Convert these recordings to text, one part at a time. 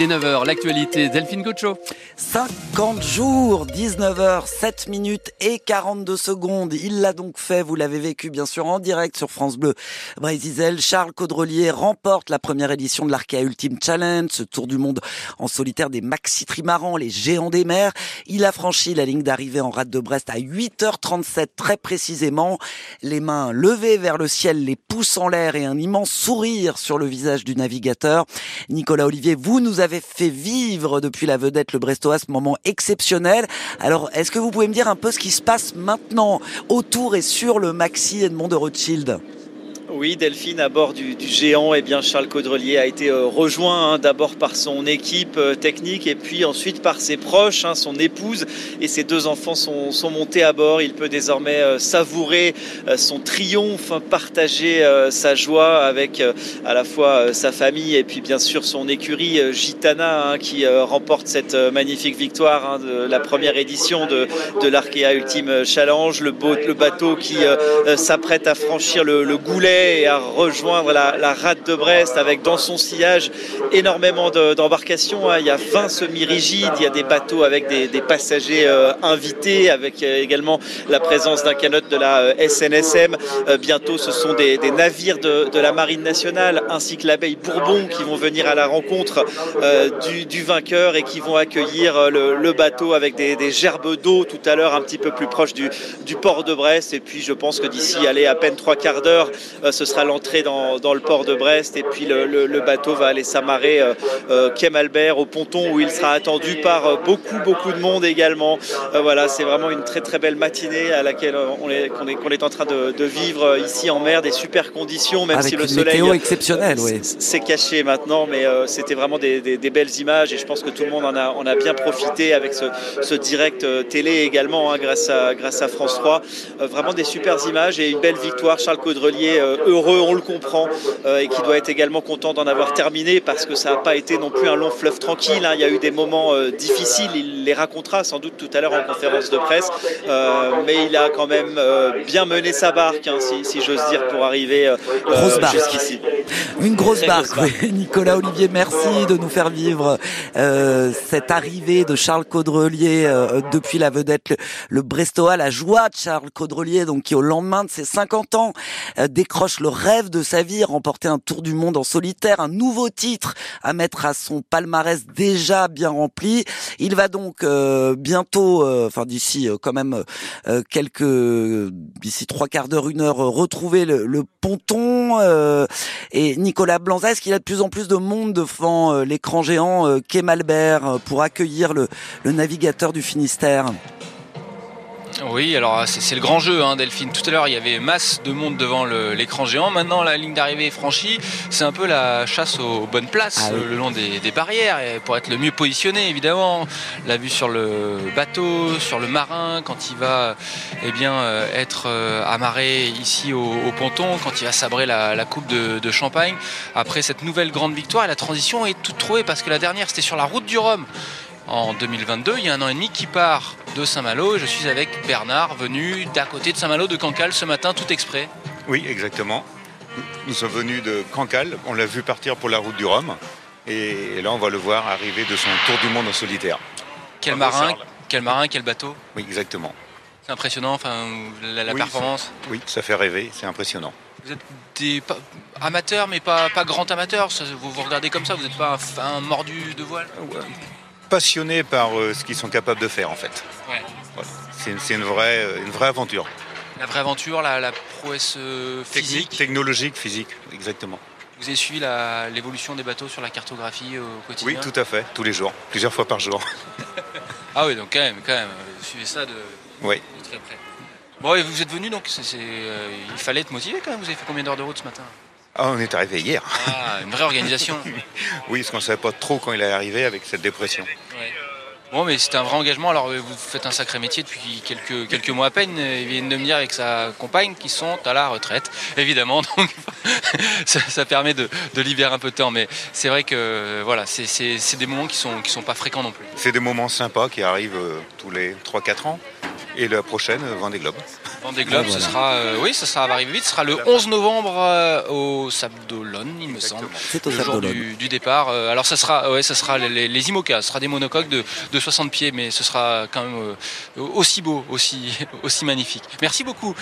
Il est 9h, l'actualité, Delphine Gocho. 50 jours, 19h, 7 minutes et 42 secondes. Il l'a donc fait, vous l'avez vécu bien sûr en direct sur France Bleu. Brésil, Charles Caudrelier remporte la première édition de l'Arkea Ultimate Challenge, ce tour du monde en solitaire des maxi trimarans, les géants des mers. Il a franchi la ligne d'arrivée en rade de Brest à 8h37 très précisément, les mains levées vers le ciel, les pouces en l'air et un immense sourire sur le visage du navigateur. Nicolas Olivier, vous nous avez fait vivre depuis la vedette le Brestois ce moment exceptionnel. Alors, est-ce que vous pouvez me dire un peu ce qui se passe maintenant autour et sur le Maxi Edmond de Rothschild? Oui, Delphine, à bord du, géant, eh bien, Charles Caudrelier a été euh, rejoint hein, d'abord par son équipe euh, technique et puis ensuite par ses proches, hein, son épouse et ses deux enfants sont, montés à bord. Il peut désormais euh, savourer son triomphe, hein, partager sa joie avec à la fois sa famille et puis bien sûr son écurie Gitana qui remporte cette magnifique victoire de la première édition de, de l'Arkea Ultime Challenge. Le, bateau qui s'apprête à franchir le goulet et à rejoindre la, rade de Brest avec dans son sillage énormément d'embarcations. Hein. Il y a 20 semi-rigides, il y a des bateaux avec des, passagers euh, invités, avec euh, également la présence d'un canot de la euh, SNSM. bientôt, ce sont des, navires de, la Marine nationale ainsi que l'abeille Bourbon qui vont venir à la rencontre du, vainqueur et qui vont accueillir le, bateau avec des, gerbes d'eau tout à l'heure un petit peu plus proche du, port de Brest. Et puis, je pense que d'ici, aller à peine trois quarts d'heure, ce sera l'entrée dans, le port de Brest et puis le, bateau va aller s'amarrer euh, euh Albert au ponton où il sera attendu par euh, beaucoup beaucoup de monde également. Voilà, c'est vraiment une très très belle matinée à laquelle on est, qu'on est, est, en train de, vivre ici en mer, des super conditions, même si le soleil exceptionnel, oui. s'est caché maintenant, mais c'était vraiment des, belles images et je pense que tout le monde en a, a bien profité avec ce, direct télé également hein, grâce, à, grâce à France 3. vraiment des super images et une belle victoire. Charles Caudrelier heureux, on le comprend, euh, et qui doit être également content d'en avoir terminé parce que ça n'a pas été non plus un long fleuve tranquille. Hein. Il y a eu des moments euh, difficiles, il les racontera sans doute tout à l'heure en conférence de presse, euh, mais il a quand même bien mené sa barque, hein, si, j'ose dire, pour arriver jusqu'ici. Une grosse barque, Nicolas Olivier, merci de nous faire vivre cette arrivée de Charles Caudrelier depuis la vedette, le, Brestois, la joie de Charles Caudrelier, donc qui au lendemain de ses 50 ans décroche le rêve de sa vie, remporter un tour du monde en solitaire, un nouveau titre à mettre à son palmarès déjà bien rempli. Il va donc euh, bientôt, euh, enfin d'ici euh, quand même quelques, d'ici trois quarts d'heure, une heure, retrouver le, ponton. et Nicolas Blanza, est-ce qu'il a de plus en plus de monde devant l'écran géant Kemalbert pour accueillir le navigateur du Finistère? Oui, alors c'est le grand jeu, hein, Delphine. Tout à l'heure, il y avait masse de monde devant l'écran géant. Maintenant, la ligne d'arrivée est franchie. C'est un peu la chasse aux bonnes places ah le long des, barrières pour être le mieux positionné, évidemment. La vue sur le bateau, sur le marin, quand il va eh bien, euh, être euh, amarré ici au, ponton, quand il va sabrer la, coupe de, de, champagne. Après cette nouvelle grande victoire, la transition est toute trouvée parce que la dernière, c'était sur la route du Rhum en 2022. Il y a un an et demi qui part de Saint-Malo. Je suis avec Bernard, venu d'à côté de Saint-Malo, de Cancale, ce matin, tout exprès. Oui, exactement. Nous sommes venus de Cancale. On l'a vu partir pour la route du Rhum. Et là, on va le voir arriver de son tour du monde en solitaire. Quel marin, quel marin, quel bateau Oui, exactement. C'est impressionnant, enfin, la, performance. Oui, ça fait rêver, c'est impressionnant. Vous êtes des amateurs, mais pas, pas grand amateur. Vous vous regardez comme ça, vous n'êtes pas un, mordu de voile? Passionnés par euh, ce qu'ils sont capables de faire en fait. C'est une, vraie, euh, une vraie aventure. La vraie aventure, la, prouesse euh, physique Technologique, physique, exactement. Vous avez suivi l'évolution des bateaux sur la cartographie au quotidien Oui, tout à fait, tous les jours, plusieurs fois par jour. ah oui, donc quand même, quand même, vous suivez ça de, oui. très près. Bon, et vous êtes venu, donc il fallait être motivé quand même. Vous avez fait combien d'heures de route ce matin? Ah, on est arrivé hier. Ah, une vraie organisation. oui, parce qu'on ne savait pas trop quand il est arrivé avec cette dépression. Bon, mais c'était un vrai engagement. Alors, vous faites un sacré métier depuis quelques, quelques mois à peine. Il vient de me dire avec sa compagne qui sont à la retraite, évidemment. Donc, ça, permet de, libérer un peu de temps. Mais c'est vrai que voilà, c'est des moments qui sont, qui sont pas fréquents non plus. C'est des moments sympas qui arrivent euh, tous les 3-4 ans. Et la prochaine, euh, Vendée Globe. Vendée Globe, ce sera, euh, oui, ça sera, va arriver vite. Ce sera le 11 novembre euh, au Sable d'Olonne, il me semble. C'est au le jour du, du départ. Euh, alors ça sera, ouais, ça sera les, les IMOCA, ce sera des monocoques de, de 60 pieds, mais ce sera quand même euh, aussi beau, aussi, aussi magnifique. Merci beaucoup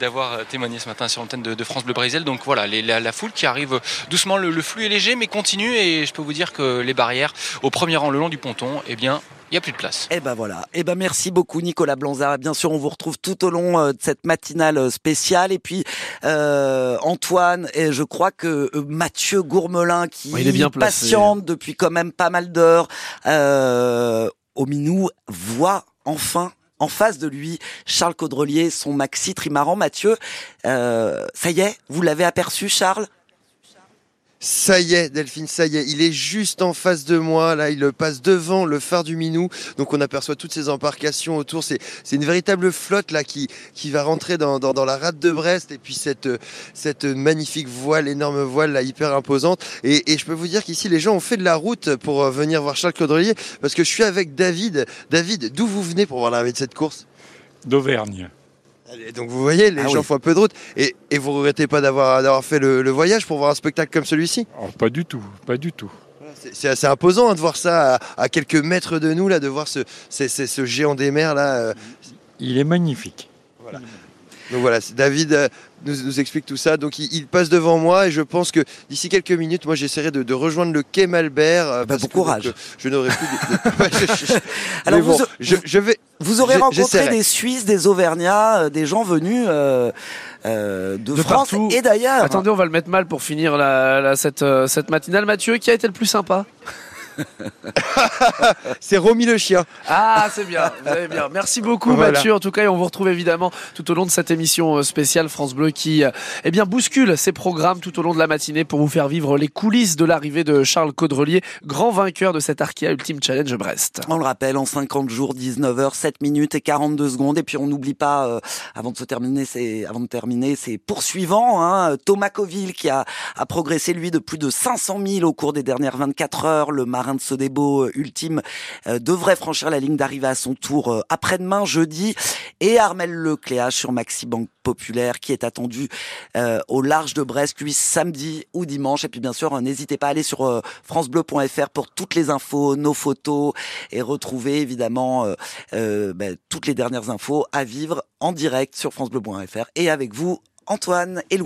d'avoir témoigné ce matin sur l'antenne de, de France Bleu Brésil. Donc voilà, les- la, la foule qui arrive doucement, le, le flux est léger, mais continue, et je peux vous dire que les barrières au premier rang le long du ponton, eh bien, il n'y a plus de place. Eh ben voilà. Eh ben merci beaucoup Nicolas Blanzard. Bien sûr, on vous retrouve tout au long euh, de cette matinale euh, spéciale. Et puis euh, Antoine et je crois que euh, Mathieu Gourmelin qui il est bien placé. patiente depuis quand même pas mal d'heures euh, au Minou voit enfin en face de lui Charles Caudrelier, son maxi trimaran. Mathieu, euh, ça y est, vous l'avez aperçu Charles? Ça y est, Delphine, ça y est. Il est juste en face de moi. Là, il passe devant le phare du Minou. Donc, on aperçoit toutes ces embarcations autour. C'est, une véritable flotte là qui, qui va rentrer dans, dans, la rade de Brest. Et puis cette, cette magnifique voile, énorme voile là, hyper imposante. Et, et je peux vous dire qu'ici, les gens ont fait de la route pour euh, venir voir Charles Caudrelier parce que je suis avec David. David, d'où vous venez pour voir l'arrivée de cette course? d'Auvergne. Donc, vous voyez, les Ah gens oui. font un peu de route. Et, et vous regrettez pas d'avoir, d'avoir fait le, le voyage pour voir un spectacle comme celui-ci? Alors, pas du tout, pas du tout. C'est- assez imposant hein, de voir ça à, à quelques mètres de nous, là, de voir ce géant des mers. Là, euh. Il est magnifique. Donc voilà, David euh, nous, nous explique tout ça. Donc il, il passe devant moi et je pense que d'ici quelques minutes, moi j'essaierai de, de rejoindre le quai Malbert. euh, Bah, bon que, courage. donc, euh, je n'aurai plus de... Ouais, je- je- Alors, bon, vous- je, je vais... Vous aurez rencontré des Suisses, des Auvergnats, euh, des gens venus euh, euh, de, De France partout. et d'ailleurs. Attendez, on va le mettre mal pour finir la, la- cette, euh, cette matinale. Mathieu, qui a été le plus sympa? C'est Romy le chien. Ah, c'est bien, vous avez bien. Merci beaucoup Voilà. Mathieu. En tout cas, et on vous retrouve évidemment tout au long de cette émission euh, spéciale France Bleu qui euh, eh bien, bouscule ses programmes tout au long de la matinée pour vous faire vivre les coulisses de l'arrivée de Charles Caudrelier, grand vainqueur de cet Arkea Ultimate Challenge Brest. On le rappelle, en 50 jours, 19h, 7 minutes et 42 secondes. Et puis on n'oublie pas, euh, avant de se terminer, c'est avant de terminer, c'est poursuivant. Hein, Thomas Coville qui a, a progressé lui de plus de 500 000 au cours des dernières 24 heures. Le marin de Sodebo euh, ultime euh, devrait franchir la ligne d'arrivée à son tour euh, après-demain, jeudi. Et Armel Lecléache sur Maxi Banque Populaire qui est attendu au large de Brest, lui samedi ou dimanche. Et puis bien sûr, n'hésitez pas à aller sur francebleu.fr pour toutes les infos, nos photos et retrouver évidemment ben, toutes les dernières infos à vivre en direct sur francebleu.fr et avec vous Antoine et Louis.